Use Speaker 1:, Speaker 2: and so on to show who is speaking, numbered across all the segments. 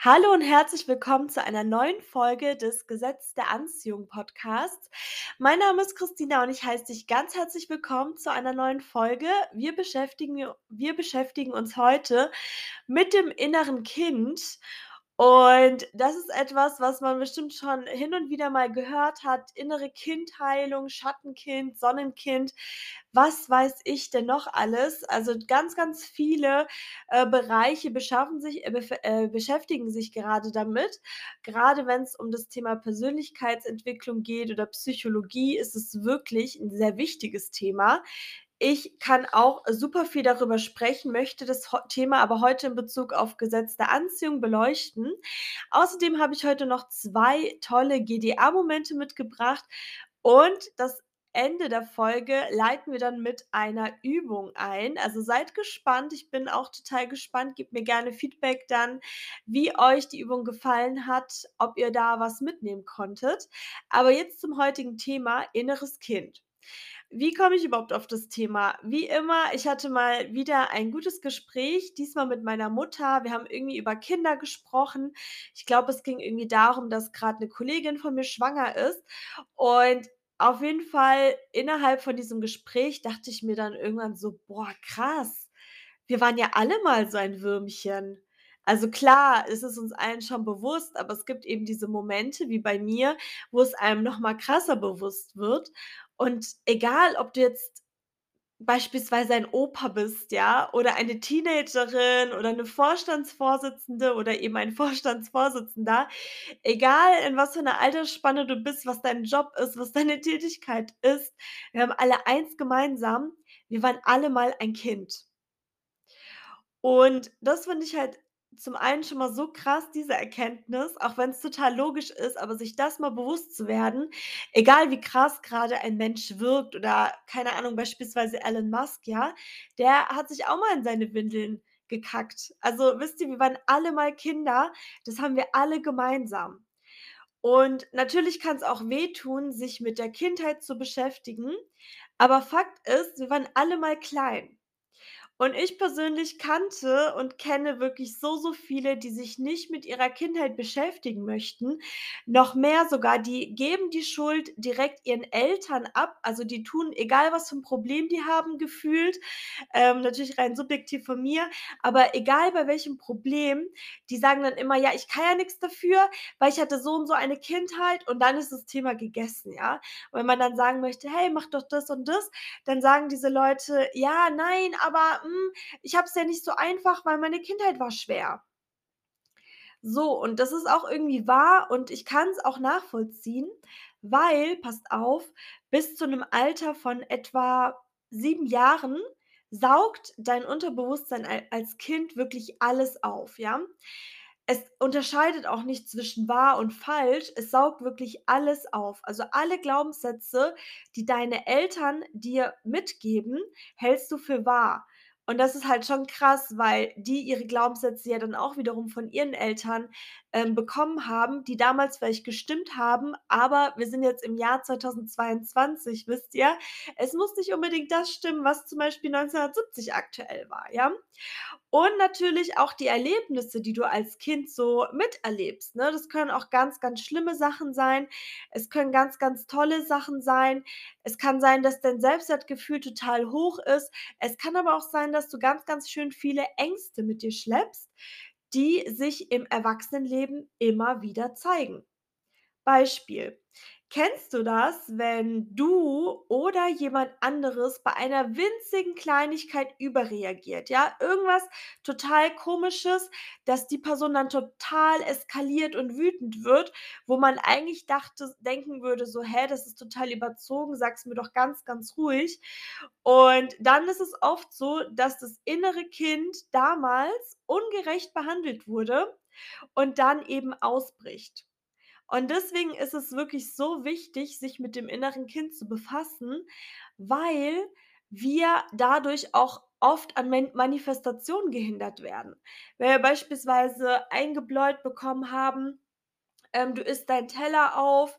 Speaker 1: Hallo und herzlich willkommen zu einer neuen Folge des Gesetz der Anziehung Podcasts. Mein Name ist Christina und ich heiße dich ganz herzlich willkommen zu einer neuen Folge. Wir beschäftigen, wir beschäftigen uns heute mit dem inneren Kind und das ist etwas, was man bestimmt schon hin und wieder mal gehört hat. Innere Kindheilung, Schattenkind, Sonnenkind. Was weiß ich denn noch alles? Also ganz, ganz viele äh, Bereiche beschaffen sich, äh, äh, beschäftigen sich gerade damit. Gerade wenn es um das Thema Persönlichkeitsentwicklung geht oder Psychologie, ist es wirklich ein sehr wichtiges Thema. Ich kann auch super viel darüber sprechen, möchte das Thema aber heute in Bezug auf Gesetz der Anziehung beleuchten. Außerdem habe ich heute noch 2 tolle GDA-Momente mitgebracht und das Ende der Folge leiten wir dann mit einer Übung ein. Also, seid gespannt. Ich bin auch total gespannt. Gebt mir gerne Feedback dann, wie euch die Übung gefallen hat, ob ihr da was mitnehmen konntet. Aber jetzt zum heutigen Thema inneres Kind. Wie komme ich überhaupt auf das Thema? Wie immer, ich hatte mal wieder ein gutes Gespräch, diesmal mit meiner Mutter. Wir haben irgendwie über Kinder gesprochen. Ich glaube, es ging irgendwie darum, dass gerade eine Kollegin von mir schwanger ist. Und auf jeden Fall innerhalb von diesem Gespräch dachte ich mir dann irgendwann so: „Boah, krass, wir waren ja alle mal so ein Würmchen.“ Also klar, ist es uns allen schon bewusst, aber es gibt eben diese Momente wie bei mir, wo es einem noch mal krasser bewusst wird. Und egal, ob du jetzt beispielsweise ein Opa bist, ja, oder eine Teenagerin oder 'ne Vorstandsvorsitzende oder eben ein Vorstandsvorsitzender, egal in was für 'ner Altersspanne du bist, was dein Job ist, was deine Tätigkeit ist, wir haben alle eins gemeinsam: Wir waren alle mal ein Kind. Und das finde ich halt zum einen schon mal so krass, diese Erkenntnis, auch wenn's total logisch ist, aber sich das mal bewusst zu werden, egal wie krass grade ein Mensch wirkt oder keine Ahnung, beispielsweise Elon Musk, ja, der hat sich auch mal in seine Windeln gekackt. Also, wisst ihr, wir waren alle mal Kinder, das haben wir alle gemeinsam. Und natürlich kann's auch wehtun, sich mit der Kindheit zu beschäftigen, aber Fakt ist, wir waren alle mal klein. Und ich persönlich kannte und kenne wirklich so, so viele, die sich nicht mit ihrer Kindheit beschäftigen möchten. Noch mehr sogar, die geben die Schuld direkt ihren Eltern ab. Also, die tun egal, was für 'n Problem die haben gefühlt, ähm, natürlich rein subjektiv von mir, aber egal bei welchem Problem, die sagen dann immer: „Ja, ich kann ja nix dafür, weil ich hatte so und so eine Kindheit“ und dann ist das Thema gegessen, ja? Und wenn man dann sagen möchte: „Hey, mach doch das und das“, dann sagen diese Leute: „Ja, nein, aber, hm, ich habe es ja nicht so einfach, weil meine Kindheit war schwer.“ So, und das ist auch irgendwie wahr und ich kann's auch nachvollziehen, weil, passt auf, bis zu 'nem Alter von etwa 7 Jahren saugt dein Unterbewusstsein al als Kind wirklich alles auf, ja? Es unterscheidet auch nicht zwischen wahr und falsch, es saugt wirklich alles auf. Also, alle Glaubenssätze, die deine Eltern dir mitgeben, hältst du für wahr. Und das ist halt schon krass, weil die ihre Glaubenssätze ja dann auch wiederum von ihren Eltern, ähm, bekommen haben, die damals vielleicht gestimmt haben, aber wir sind jetzt im Jahr 2022, wisst ihr? Es muss nicht unbedingt das stimmen, was zum Beispiel 1970 aktuell war, ja? Und natürlich auch die Erlebnisse, die du als Kind so miterlebst, ne? Das können auch ganz, ganz schlimme Sachen sein. Es können ganz, ganz tolle Sachen sein. Es kann sein, dass dein Selbstwertgefühl total hoch ist. Es kann aber auch sein, du ganz, ganz schön viele Ängste mit dir schleppst, die sich im Erwachsenenleben immer wieder zeigen. Beispiel: Kennst du das, wenn du oder jemand anderes bei einer winzigen Kleinigkeit überreagiert, ja? Irgendwas total Komisches, dass die Person dann total eskaliert und wütend wird, wo man eigentlich dachte denken würde so: „Hä, das ist total überzogen, sag's mir doch ganz, ganz ruhig.“ Und dann ist es oft so, dass das innere Kind damals ungerecht behandelt wurde und dann eben ausbricht. Und deswegen ist es wirklich so wichtig, sich mit dem inneren Kind zu befassen, weil wir dadurch auch oft an Manifestationen gehindert werden. Wenn wir beispielsweise eingebläut bekommen haben, ähm, du isst deinen Teller auf.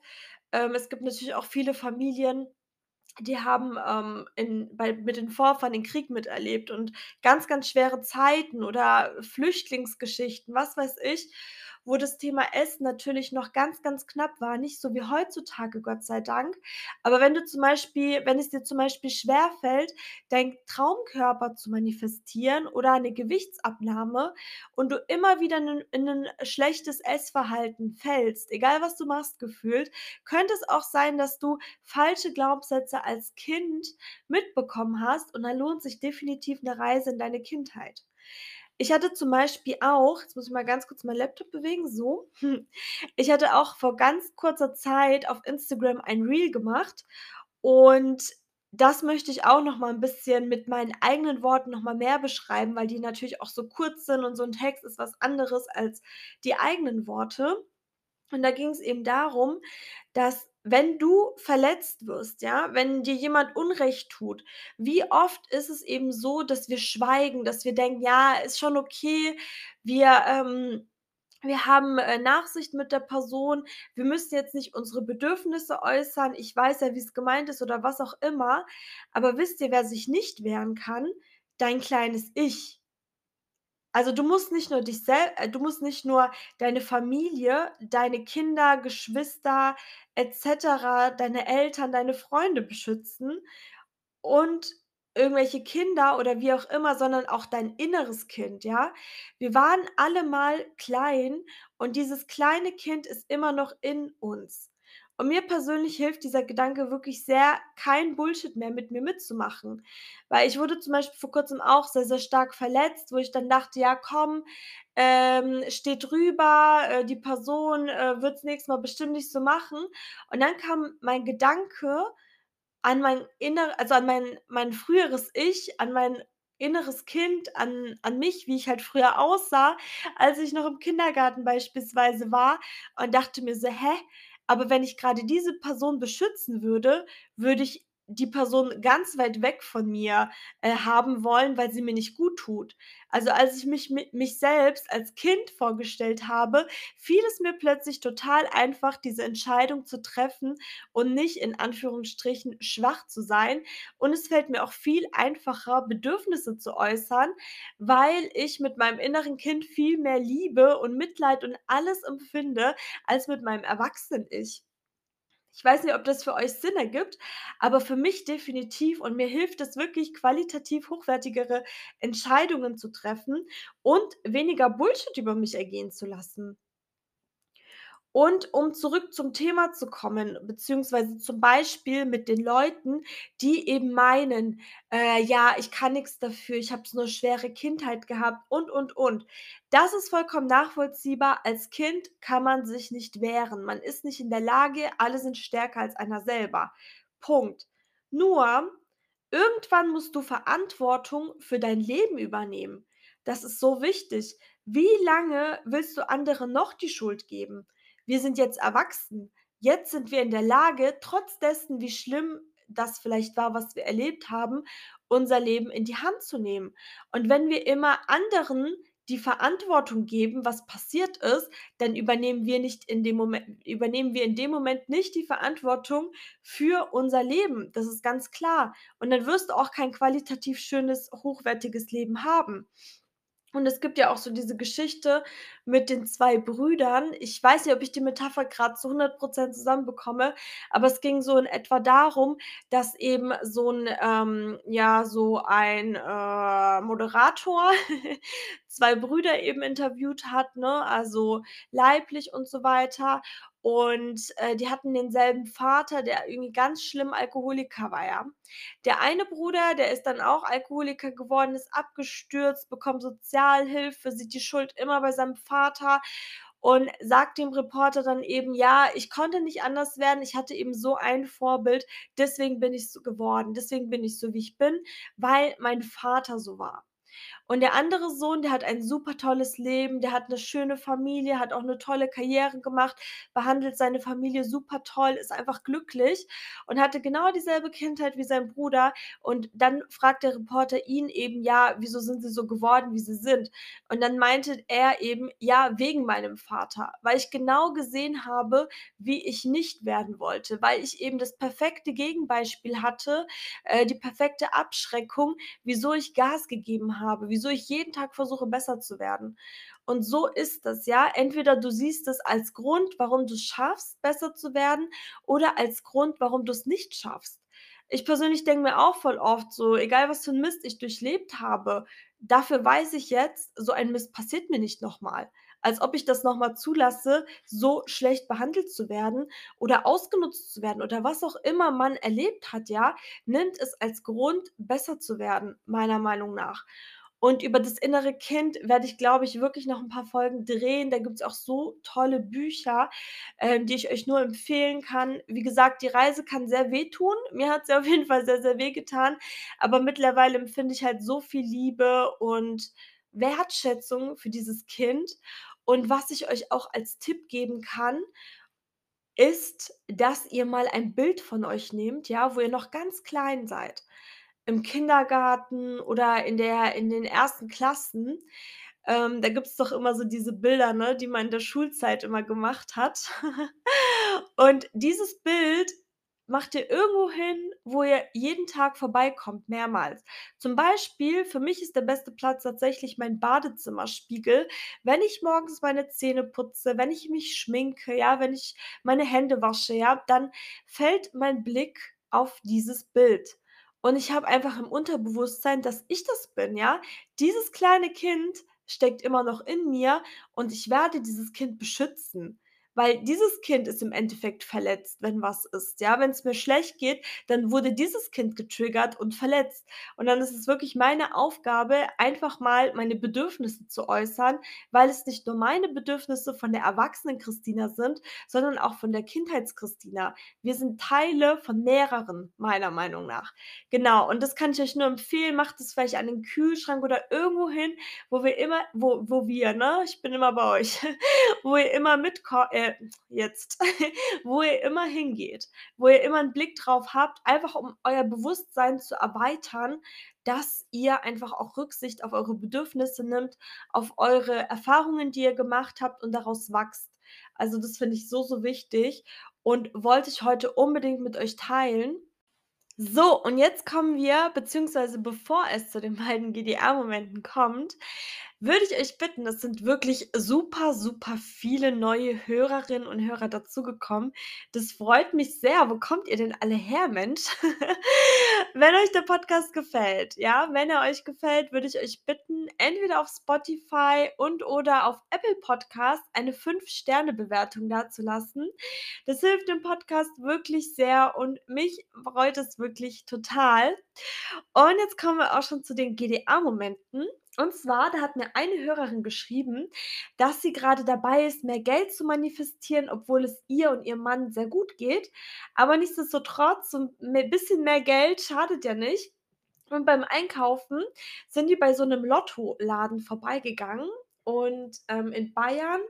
Speaker 1: Ähm, es gibt natürlich auch viele Familien die haben, ähm, in bei mit den Vorfahren den Krieg miterlebt und ganz, ganz schwere Zeiten oder Flüchtlingsgeschichten, was weiß ich, wo das Thema Essen natürlich noch ganz, ganz knapp war, nicht so wie heutzutage, Gott sei Dank. Aber wenn du zum Beispiel wenn es dir zum Beispiel schwerfällt, deinen Traumkörper zu manifestieren oder eine Gewichtsabnahme und du immer wieder in in 'nen schlechtes Essverhalten fällst, egal was du machst gefühlt, könnte es auch sein, dass du falsche Glaubenssätze als Kind mitbekommen hast und dann lohnt sich definitiv 'ne Reise in deine Kindheit. Ich hatte zum Beispiel auch jetzt muss ich mal ganz kurz meinen Laptop bewegen, so. Ich hatte auch vor ganz kurzer Zeit auf Instagram ein Reel gemacht und das möchte ich auch noch mal 'n bisschen mit meinen eigenen Worten noch mal mehr beschreiben, weil die natürlich auch so kurz sind und so 'n Text ist was anderes als die eigenen Worte. Und da ging's eben darum, dass wenn du verletzt wirst, ja, wenn dir jemand Unrecht tut, wie oft ist es eben so, dass wir schweigen, dass wir denken: „Ja, ist schon okay, wir, ähm wir haben, äh, Nachsicht mit der Person. Wir müssen jetzt nicht unsere Bedürfnisse äußern. Ich weiß ja, wie's gemeint ist“, oder was auch immer. Aber wisst ihr, wer sich nicht wehren kann? Dein kleines Ich. Also, du musst nicht nur dich sel äh, du musst nicht nur deine Familie, deine Kinder, Geschwister et cetera, deine Eltern, deine Freunde beschützen und irgendwelche Kinder oder wie auch immer, sondern auch dein inneres Kind, ja? Wir waren alle mal klein und dieses kleine Kind ist immer noch in uns. Und mir persönlich hilft dieser Gedanke wirklich sehr, kein Bullshit mehr mit mir mitzumachen. Weil ich wurde zum Beispiel vor Kurzem auch sehr, sehr stark verletzt, wo ich dann dachte: „Ja komm, ähm, steh drüber, äh, die Person, äh, wird's nächstes Mal bestimmt nicht so machen.“ Und dann kam mein Gedanke an mein inner also, an mein mein früheres Ich, an mein inneres Kind, an an mich, wie ich halt früher aussah, als ich noch im Kindergarten beispielsweise war und dachte mir so: „Hä, aber wenn ich grade diese Person beschützen würde, würde ich die Person ganz weit weg von mir, äh, haben wollen, weil sie mir nicht guttut.“ Also, als ich mich mi mich selbst als Kind vorgestellt habe, fiel es mir plötzlich total einfach, diese Entscheidung zu treffen und nicht in Anführungsstrichen schwach zu sein. Und es fällt mir auch viel einfacher, Bedürfnisse zu äußern, weil ich mit meinem inneren Kind viel mehr Liebe und Mitleid und alles empfinde als mit meinem Erwachsenen-Ich. Ich weiß nicht, ob das für euch Sinn ergibt, aber für mich definitiv und mir hilft es wirklich, qualitativ hochwertigere Entscheidungen zu treffen und weniger Bullshit über mich ergehen zu lassen. Und um zurück zum Thema zu kommen, beziehungsweise zum Beispiel mit den Leuten, die eben meinen, äh: „Ja, ich kann nix dafür, ich habe so 'ne schwere Kindheit gehabt“ und, und, und. Das ist vollkommen nachvollziehbar. Als Kind kann man sich nicht wehren. Man ist nicht in der Lage, alle sind stärker als einer selber. Punkt. Nur, irgendwann musst du Verantwortung für dein Leben übernehmen. Das ist so wichtig. Wie lange willst du anderen noch die Schuld geben? Wir sind jetzt erwachsen. Jetzt sind wir in der Lage, trotz dessen, wie schlimm das vielleicht war, was wir erlebt haben, unser Leben in die Hand zu nehmen. Und wenn wir immer anderen die Verantwortung geben, was passiert ist, dann übernehmen wir nicht in dem Momen übernehmen wir in dem Moment nicht die Verantwortung für unser Leben. Das ist ganz klar. Und dann wirst du auch kein qualitativ schönes, hochwertiges Leben haben. Und es gibt ja auch so diese Geschichte mit den 2 Brüdern. Ich weiß nicht, ob ich die Metapher grad zu 100 % zusammenbekomme, aber es ging so in etwa darum, dass eben so 'n ähm, ja, so ein, äh, Moderator 2 Brüder eben interviewt hat, ne, also leiblich und so weiter. Und, äh, die hatten denselben Vater, der irgendwie ganz schlimm Alkoholiker war, ja. Der eine Bruder, der ist dann auch Alkoholiker geworden, ist abgestürzt, bekommt Sozialhilfe, sieht die Schuld immer bei seinem Vater und sagt dem Reporter dann eben: „Ja, ich konnte nicht anders werden. Ich hatte eben so ein Vorbild, deswegen bin ich so geworden. Deswegen bin ich so, wie ich bin, weil mein Vater so war.“ Und der andere Sohn, der hat ein super tolles Leben, der hat 'ne schöne Familie, hat auch 'ne tolle Karriere gemacht, behandelt seine Familie super toll, ist einfach glücklich und hatte genau dieselbe Kindheit wie sein Bruder. Und dann fragt der Reporter ihn eben: „Ja, wieso sind Sie so geworden, wie Sie sind?“ Und dann meinte er eben: „Ja, wegen meinem Vater, weil ich genau gesehen habe, wie ich nicht werden wollte, weil ich eben das perfekte Gegenbeispiel hatte, äh, die perfekte Abschreckung, wieso ich Gas gegeben habe, wieso ich jeden Tag versuche, besser zu werden.“ Und so ist das, ja. Entweder du siehst es als Grund, warum du's schaffst, besser zu werden oder als Grund, warum du's nicht schaffst. Ich persönlich denke mir auch voll oft so: „Egal, was für 'n Mist ich durchlebt habe, dafür weiß ich jetzt, so ein Mist passiert mir nicht noch mal.“ Als ob ich das noch mal zulasse, so schlecht behandelt zu werden oder ausgenutzt zu werden oder was auch immer man erlebt hat, ja, nimmt es als Grund, besser zu werden, meiner Meinung nach. Und über das innere Kind werde ich, glaube ich, wirklich noch 'n paar Folgen drehen. Da gibt's auch so tolle Bücher, ähm, die ich euch nur empfehlen kann. Wie gesagt, die Reise kann sehr wehtun. Mir hat sie auf jeden Fall sehr, sehr wehgetan, aber mittlerweile empfinde ich halt so viel Liebe und Wertschätzung für dieses Kind. Und was ich euch auch als Tipp geben kann ist, dass ihr mal ein Bild von euch nehmt, ja, wo ihr noch ganz klein seid, im Kindergarten oder in der in den 1. Klassen. Ähm, da gibt's doch immer so diese Bilder, ne, die man in der Schulzeit immer gemacht hat. Und dieses Bild macht ihr irgendwo hin, wo ihr jeden Tag vorbeikommt, mehrmals. Zum Beispiel, für mich ist der beste Platz tatsächlich mein Badezimmerspiegel. Wenn ich morgens meine Zähne putze, wenn ich mich schminke, ja, wenn ich meine Hände wasche, ja, dann fällt mein Blick auf dieses Bild. Und ich habe einfach im Unterbewusstsein, dass ich das bin, ja? Dieses kleine Kind steckt immer noch in mir und ich werde dieses Kind beschützen, weil dieses Kind ist im Endeffekt verletzt, wenn was ist, ja? Wenn's mir schlecht geht, dann wurde dieses Kind getriggert und verletzt. Und dann ist es wirklich meine Aufgabe, einfach mal meine Bedürfnisse zu äußern, weil es nicht nur meine Bedürfnisse von der erwachsenen Christina sind, sondern auch von der Kindheits-Christina. Wir sind Teile von mehreren, meiner Meinung nach. Genau, und das kann ich euch nur empfehlen. Macht es vielleicht an den Kühlschrank oder irgendwo hin, wo wir immer wo wo wir, ne, ich bin immer bei euch, wo ihr immer mitko äh, jetzt, wo ihr immer hingeht, wo ihr immer 'n Blick drauf habt, einfach um euer Bewusstsein zu erweitern, dass ihr einfach auch Rücksicht auf eure Bedürfnisse nimmt, auf eure Erfahrungen, die ihr gemacht habt und daraus wachst. Also, das finde ich so, so wichtig und wollte ich heute unbedingt mit euch teilen. So, und jetzt kommen wir beziehungsweise bevor es zu den beiden GDR-Momenten kommt, würde ich euch bitten es sind wirklich super, super viele neue Hörerinnen und Hörer dazugekommen. Das freut mich sehr. Wo kommt ihr denn alle her, Mensch? Wenn euch der Podcast gefällt, ja, wenn er euch gefällt, würde ich euch bitten, entweder auf Spotify und oder auf Apple Podcast eine 5- Sterne-Bewertung dazulassen. Das hilft dem Podcast wirklich sehr und mich freut es wirklich total. Und jetzt kommen wir auch schon zu den GDR-Momenten. Und zwar, da hat mir eine Hörerin geschrieben, dass sie grade dabei ist, mehr Geld zu manifestieren, obwohl es ihr und ihrem Mann sehr gut geht. Aber nichtsdestotrotz, so 'n me bisschen mehr Geld schadet ja nicht. Und beim Einkaufen sind die bei so 'nem Lottoladen vorbeigegangen und, ähm, in Bayern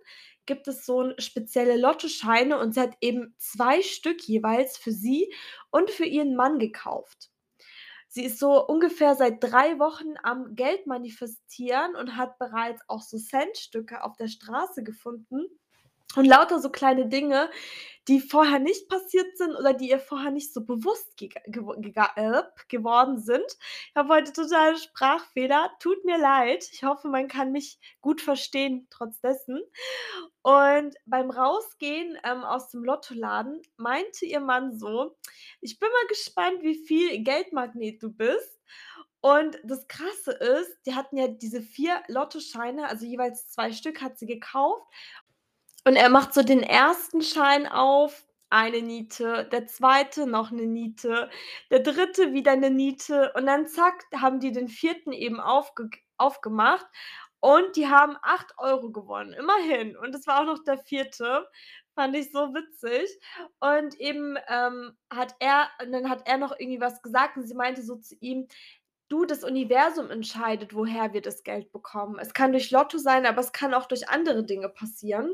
Speaker 1: gibt es so spezielle Lottoscheine und sie hat eben 2 Stück jeweils für sie und für ihren Mann gekauft. Sie ist so ungefähr seit 3 Wochen am Geld manifestieren und hat bereits auch so Centstücke auf der Straße gefunden und lauter so kleine Dinge, die vorher nicht passiert sind oder die ihr vorher nicht so bewusst gega gewo gega äh, geworden sind. Ich habe heute totale Sprachfehler, tut mir leid. Ich hoffe, man kann mich gut verstehen trotz dessen. Und beim Rausgehen, ähm, aus dem Lottoladen meinte ihr Mann so: „Ich bin mal gespannt, wie viel Geldmagnet du bist.“ Und das Krasse ist, die hatten ja diese 4 Lottoscheine, also jeweils 2 Stück hat sie gekauft. Und er macht so den 1. Schein auf, eine Niete, der 2. noch 'ne Niete, der 3. wieder 'ne Niete und dann zack, haben die den 4. eben aufgeg aufgemacht und die haben 8 € gewonnen, immerhin. Und das war auch noch der 4. Fand ich so witzig. Und eben, ähm, hat er und dann hat er noch irgendwie was gesagt und sie meinte so zu ihm Du, das Universum entscheidet, woher wir das Geld bekommen. Es kann durch Lotto sein, aber es kann auch durch andere Dinge passieren.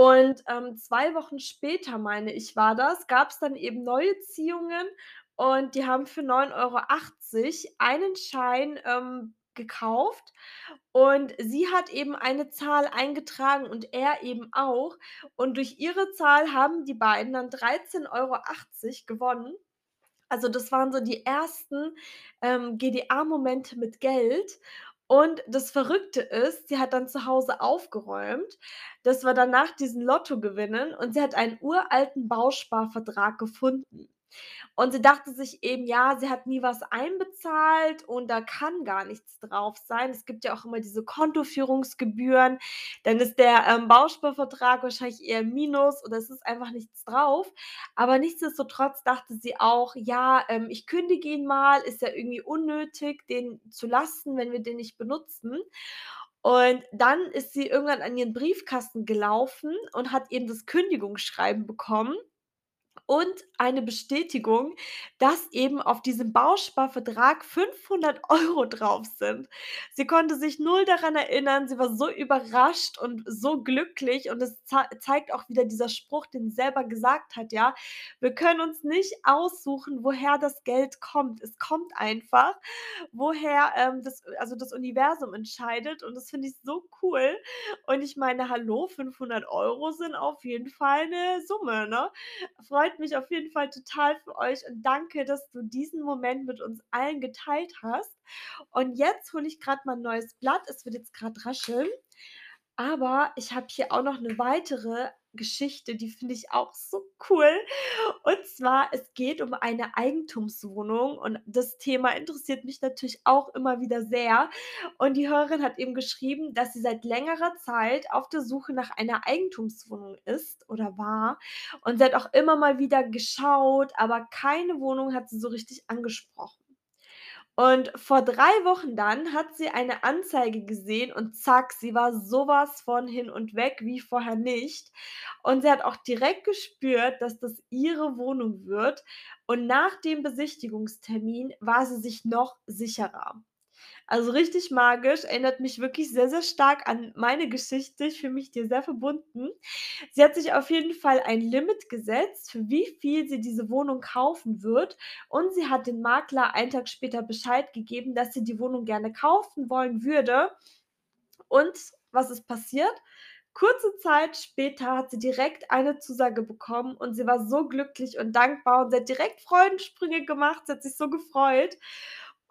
Speaker 1: Und, ähm, 2 Wochen später, meine ich, war das, gab's dann eben neue Ziehungen und die haben für 9,80 € einen Schein, ähm, gekauft und sie hat eben eine Zahl eingetragen und er eben auch. Und durch ihre Zahl haben die beiden dann 13,80 € gewonnen. Also, das waren so die ersten, ähm, GDA-Momente mit Geld. Und das Verrückte ist, sie hat dann zu Hause aufgeräumt. Das war dann nach diesen Lottogewinnen und sie hat einen uralten Bausparvertrag gefunden. Und sie dachte sich eben, ja, sie hat nie was einbezahlt und da kann gar nichts drauf sein. Es gibt ja auch immer diese Kontoführungsgebühren. Dann ist der, ähm, Bausparvertrag wahrscheinlich eher Minus oder es ist einfach nichts drauf. Aber nichtsdestotrotz dachte sie auch: „Ja, ähm, ich kündige ihn mal, ist ja irgendwie unnötig, den zu lassen, wenn wir den nicht benutzen.“ Und dann ist sie irgendwann an ihren Briefkasten gelaufen und hat eben das Kündigungsschreiben bekommen und eine Bestätigung, dass eben auf diesem Bausparvertrag 500 € drauf sind. Sie konnte sich null daran erinnern. Sie war so überrascht und so glücklich und es zei zeigt auch wieder dieser Spruch, den sie selber gesagt hat, ja: „Wir können uns nicht aussuchen, woher das Geld kommt. Es kommt einfach, woher, ähm, das also, das Universum entscheidet.“ Und das finde ich so cool. Und ich meine, hallo, 500 € sind auf jeden Fall 'ne Summe, ne? Freut mich auf jeden Fall total für euch und danke, dass du diesen Moment mit uns allen geteilt hast. Und jetzt hole ich grad mal 'n neues Blatt. Es wird jetzt grad rascheln. Aber ich habe hier auch noch 'ne weitere Geschichte, die finde ich auch so cool. Und zwar, es geht um eine Eigentumswohnung und das Thema interessiert mich natürlich auch immer wieder sehr. Und die Hörerin hat eben geschrieben, dass sie seit längerer Zeit auf der Suche nach einer Eigentumswohnung ist oder war. Und sie hat auch immer mal wieder geschaut, aber keine Wohnung hat sie so richtig angesprochen. Und vor 3 Wochen dann hat sie eine Anzeige gesehen und zack, sie war so was von hin und weg wie vorher nicht. Und sie hat auch direkt gespürt, dass das ihre Wohnung wird. Und nach dem Besichtigungstermin war sie sich noch sicherer. Also, richtig magisch, erinnert mich wirklich sehr, sehr stark an meine Geschichte. Ich fühle mich ihr sehr verbunden. Sie hat sich auf jeden Fall ein Limit gesetzt, für wie viel sie diese Wohnung kaufen wird. Und sie hat den Makler einen Tag später Bescheid gegeben, dass sie die Wohnung gerne kaufen wollen würde. Und was ist passiert? Kurze Zeit später hat sie direkt eine Zusage bekommen und sie war so glücklich und dankbar und sie hat direkt Freudensprünge gemacht. Sie hat sich so gefreut.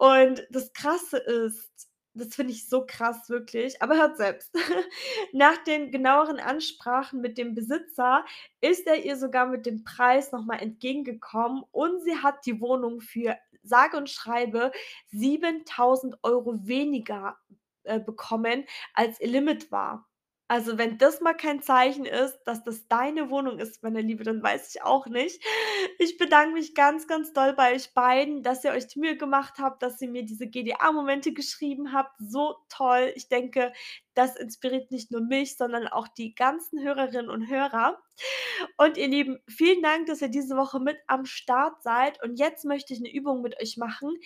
Speaker 1: Und das Krasse ist, das finde ich so krass wirklich, aber hört selbst. Nach den genaueren Ansprachen mit dem Besitzer ist er ihr sogar mit dem Preis noch mal entgegengekommen und sie hat die Wohnung für sage und schreibe 7.000 € weniger, äh, bekommen, als ihr Limit war. Also, wenn das mal kein Zeichen ist, dass das deine Wohnung ist, meine Liebe, dann weiß ich auch nicht. Ich bedanke mich ganz, ganz doll bei euch beiden, dass ihr euch die Mühe gemacht habt, dass ihr mir diese GDA-Momente geschrieben habt. So toll. Ich denke, das inspiriert nicht nur mich, sondern auch die ganzen Hörerinnen und Hörer. Und ihr Lieben, vielen Dank, dass ihr diese Woche mit am Start seid. Und jetzt möchte ich 'ne Übung mit euch machen.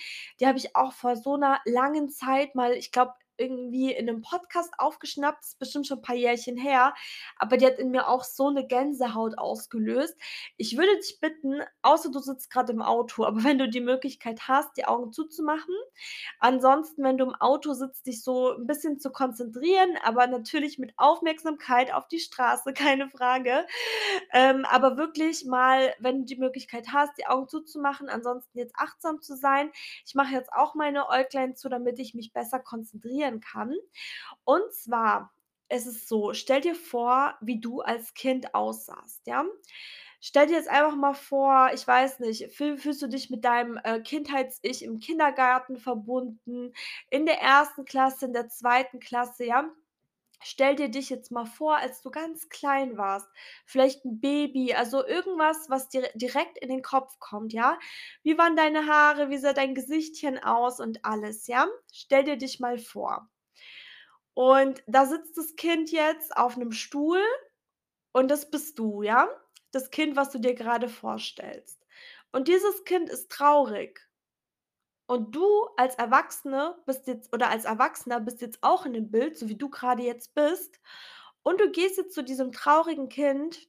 Speaker 1: Die habe ich auch vor so 'ner langen Zeit mal, ich glaube, irgendwie in 'nem Podcast aufgeschnappt, ist bestimmt schon 'n paar Jährchen her, aber die hat in mir auch so 'ne Gänsehaut ausgelöst. Ich würde dich bitten, außer du sitzt grad im Auto, aber wenn du die Möglichkeit hast, die Augen zuzumachen. Ansonsten, wenn du im Auto sitzt, dich so 'n bisschen zu konzentrieren, aber natürlich mit Aufmerksamkeit auf die Straße, keine Frage. Ähm, aber wirklich mal, wenn du die Möglichkeit hast, die Augen zuzumachen, ansonsten jetzt achtsam zu sein. Ich mache jetzt auch meine Äuglein zu, damit ich mich besser konzentrieren kann. Und zwar ist es so, stell dir vor, wie du als Kind aussahst, ja? Stell dir jetzt einfach mal vor, ich weiß nicht, fühl fühlst du dich mit deinem, äh, Kindheits-Ich im Kindergarten verbunden, in der 1. Klasse, in der 2. Klasse, ja? Stell dir dich jetzt mal vor, als du ganz klein warst, vielleicht 'n Baby, also irgendwas, was dir direkt in den Kopf kommt, ja? Wie waren deine Haare? Wie sah dein Gesichtchen aus und alles, ja? Stell dir dich mal vor. Und da sitzt das Kind jetzt auf 'nem Stuhl und das bist du, ja? Das Kind, was du dir grade vorstellst. Und dieses Kind ist traurig. Und du als Erwachsene bist jetzt oder als Erwachsener bist jetzt auch in dem Bild, so wie du grade jetzt bist. Und du gehst jetzt zu diesem traurigen Kind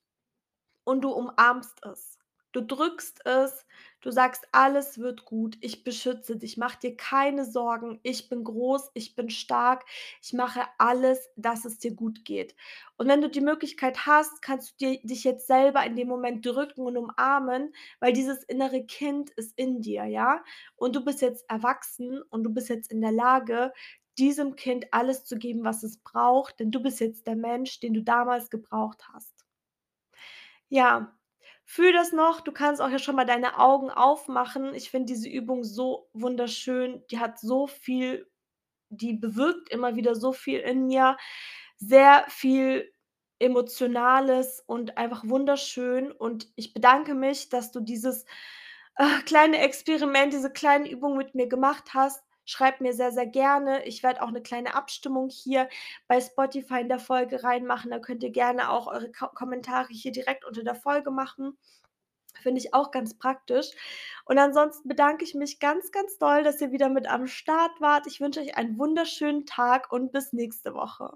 Speaker 1: und du umarmst es. Du drückst es, du sagst: „Alles wird gut. Ich beschütze dich. Mach dir keine Sorgen. Ich bin groß, ich bin stark. Ich mache alles, dass es dir gut geht.“ Und wenn du die Möglichkeit hast, kannst du dir dich jetzt selber in dem Moment drücken und umarmen, weil dieses innere Kind ist in dir, ja? Und du bist jetzt erwachsen und du bist jetzt in der Lage, diesem Kind alles zu geben, was es braucht, denn du bist jetzt der Mensch, den du damals gebraucht hast. Ja, fühle das noch. Du kannst auch ja schon mal deine Augen aufmachen. Ich finde diese Übung so wunderschön. Die hat so viel die bewirkt immer wieder so viel in mir. Sehr viel Emotionales und einfach wunderschön. Und ich bedanke mich, dass du dieses, äh, kleine Experiment, diese kleine Übung mit mir gemacht hast. Schreib mir sehr, sehr gerne. Ich werde auch 'ne kleine Abstimmung hier bei Spotify in der Folge reinmachen. Da könnt ihr gerne auch eure Ko Kommentare hier direkt unter der Folge machen. Finde ich auch ganz praktisch. Und ansonsten bedanke ich mich ganz, ganz doll, dass ihr wieder mit am Start wart. Ich wünsche euch einen wunderschönen Tag und bis nächste Woche.